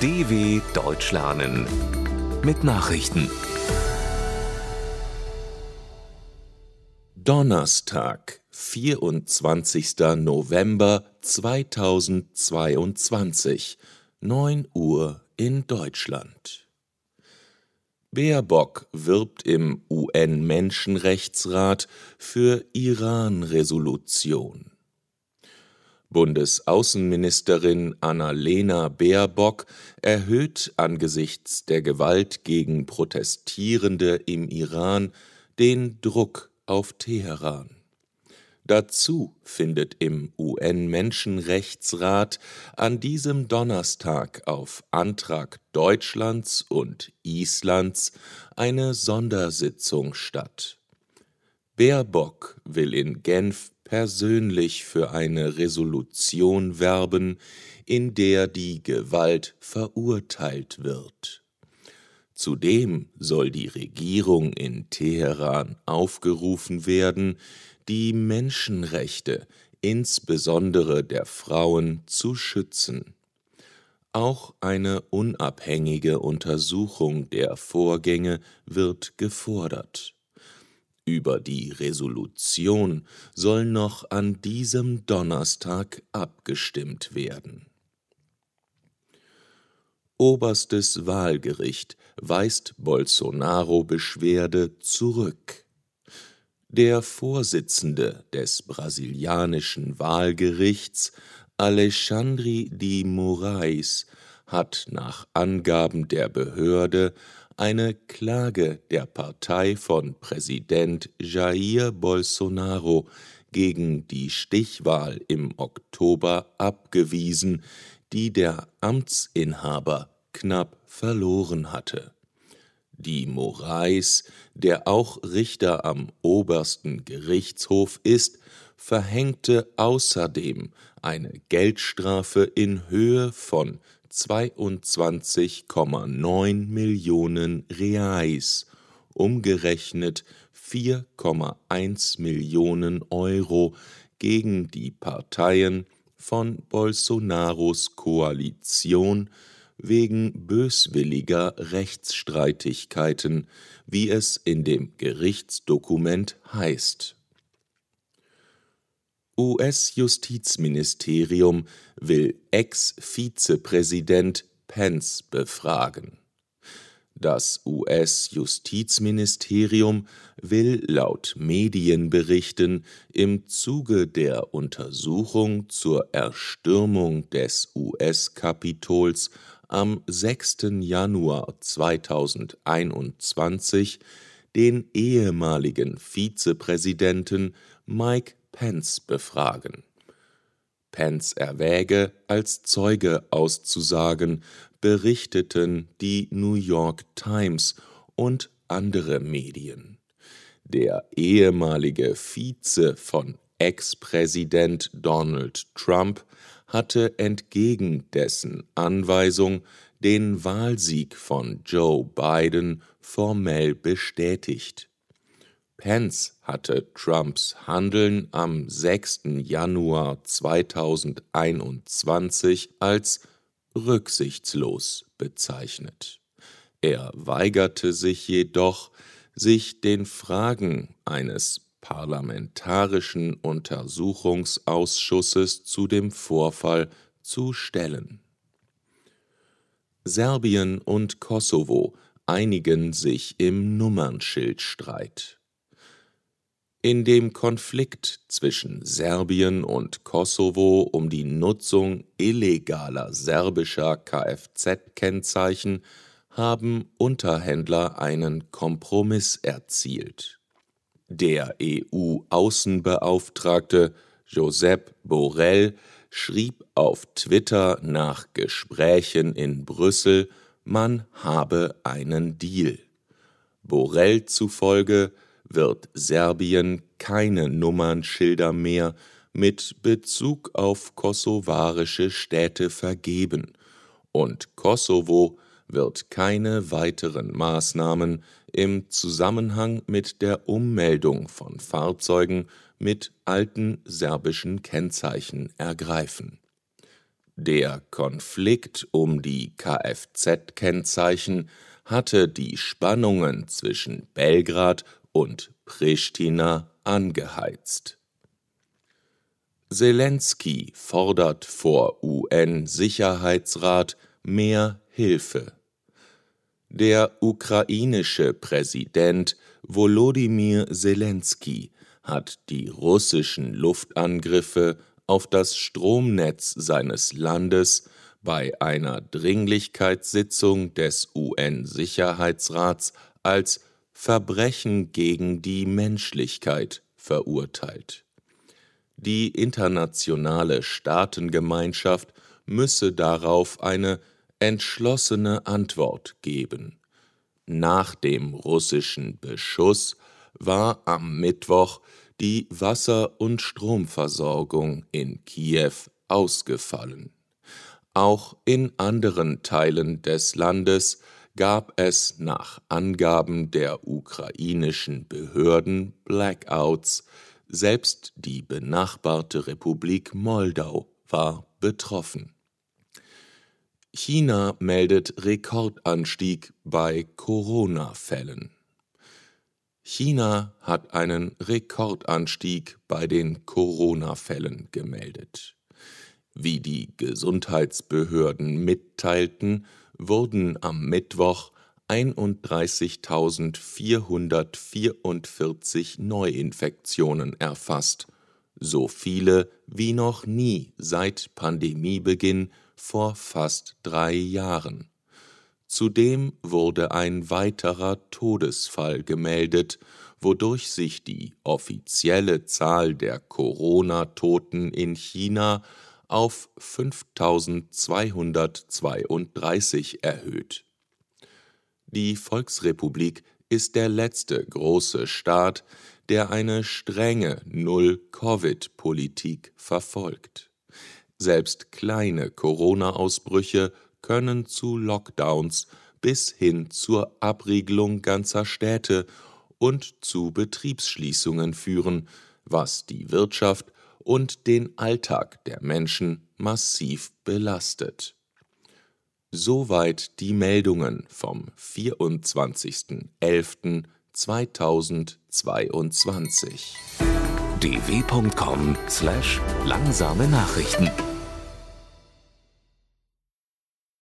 DW Deutsch lernen mit Nachrichten. Donnerstag, 24. November 2022, 9 Uhr in Deutschland. Baerbock wirbt im UN-Menschenrechtsrat für Iran-Resolution. Bundesaußenministerin Annalena Baerbock erhöht angesichts der Gewalt gegen Protestierende im Iran den Druck auf Teheran. Dazu findet im UN-Menschenrechtsrat an diesem Donnerstag auf Antrag Deutschlands und Islands eine Sondersitzung statt. Baerbock will in Genf persönlich für eine Resolution werben, in der die Gewalt verurteilt wird. Zudem soll die Regierung in Teheran aufgerufen werden, die Menschenrechte, insbesondere der Frauen, zu schützen. Auch eine unabhängige Untersuchung der Vorgänge wird gefordert. Über die Resolution soll noch an diesem Donnerstag abgestimmt werden. Oberstes Wahlgericht weist Bolsonaro-Beschwerde zurück. Der Vorsitzende des brasilianischen Wahlgerichts, Alexandre de Moraes, hat nach Angaben der Behörde eine Klage der Partei von Präsident Jair Bolsonaro gegen die Stichwahl im Oktober abgewiesen, die der Amtsinhaber knapp verloren hatte. Die Moraes, der auch Richter am obersten Gerichtshof ist, verhängte außerdem eine Geldstrafe in Höhe von 22,9 Millionen Reais, umgerechnet 4,1 Millionen Euro gegen die Parteien von Bolsonaros Koalition wegen böswilliger Rechtsstreitigkeiten, wie es in dem Gerichtsdokument heißt. US-Justizministerium will Ex-Vizepräsident Pence befragen. Das US-Justizministerium will laut Medienberichten im Zuge der Untersuchung zur Erstürmung des US-Kapitols am 6. Januar 2021 den ehemaligen Vizepräsidenten Mike Pence befragen. Pence erwäge, als Zeuge auszusagen, berichteten die New York Times und andere Medien. Der ehemalige Vize von Ex-Präsident Donald Trump hatte entgegen dessen Anweisung den Wahlsieg von Joe Biden formell bestätigt. Pence hatte Trumps Handeln am 6. Januar 2021 als rücksichtslos bezeichnet. Er weigerte sich jedoch, sich den Fragen eines Parlamentarischen Untersuchungsausschusses zu dem Vorfall zu stellen. Serbien und Kosovo einigen sich im Nummernschildstreit. In dem Konflikt zwischen Serbien und Kosovo um die Nutzung illegaler serbischer Kfz-Kennzeichen haben Unterhändler einen Kompromiss erzielt der EU-Außenbeauftragte Josep Borrell schrieb auf Twitter nach Gesprächen in Brüssel, man habe einen Deal. Borrell zufolge wird Serbien keine Nummernschilder mehr mit Bezug auf kosovarische Städte vergeben und Kosovo wird keine weiteren Maßnahmen im Zusammenhang mit der Ummeldung von Fahrzeugen mit alten serbischen Kennzeichen ergreifen. Der Konflikt um die Kfz-Kennzeichen hatte die Spannungen zwischen Belgrad und Pristina angeheizt. Zelensky fordert vor UN-Sicherheitsrat mehr Hilfe. Der ukrainische Präsident Volodymyr Zelensky hat die russischen Luftangriffe auf das Stromnetz seines Landes bei einer Dringlichkeitssitzung des UN-Sicherheitsrats als Verbrechen gegen die Menschlichkeit verurteilt. Die internationale Staatengemeinschaft müsse darauf eine entschlossene Antwort geben. Nach dem russischen Beschuss war am Mittwoch die Wasser- und Stromversorgung in Kiew ausgefallen. Auch in anderen Teilen des Landes gab es nach Angaben der ukrainischen Behörden Blackouts, selbst die benachbarte Republik Moldau war betroffen. China meldet Rekordanstieg bei Corona-Fällen. China hat einen Rekordanstieg bei den Corona-Fällen gemeldet. Wie die Gesundheitsbehörden mitteilten, wurden am Mittwoch 31.444 Neuinfektionen erfasst, so viele wie noch nie seit Pandemiebeginn vor fast drei Jahren. Zudem wurde ein weiterer Todesfall gemeldet, wodurch sich die offizielle Zahl der Corona-Toten in China auf 5232 erhöht. Die Volksrepublik ist der letzte große Staat, der eine strenge Null-Covid-Politik verfolgt. Selbst kleine Corona-Ausbrüche können zu Lockdowns bis hin zur Abriegelung ganzer Städte und zu Betriebsschließungen führen, was die Wirtschaft und den Alltag der Menschen massiv belastet. Soweit die Meldungen vom 24.11.2022. dw.com/langsame Nachrichten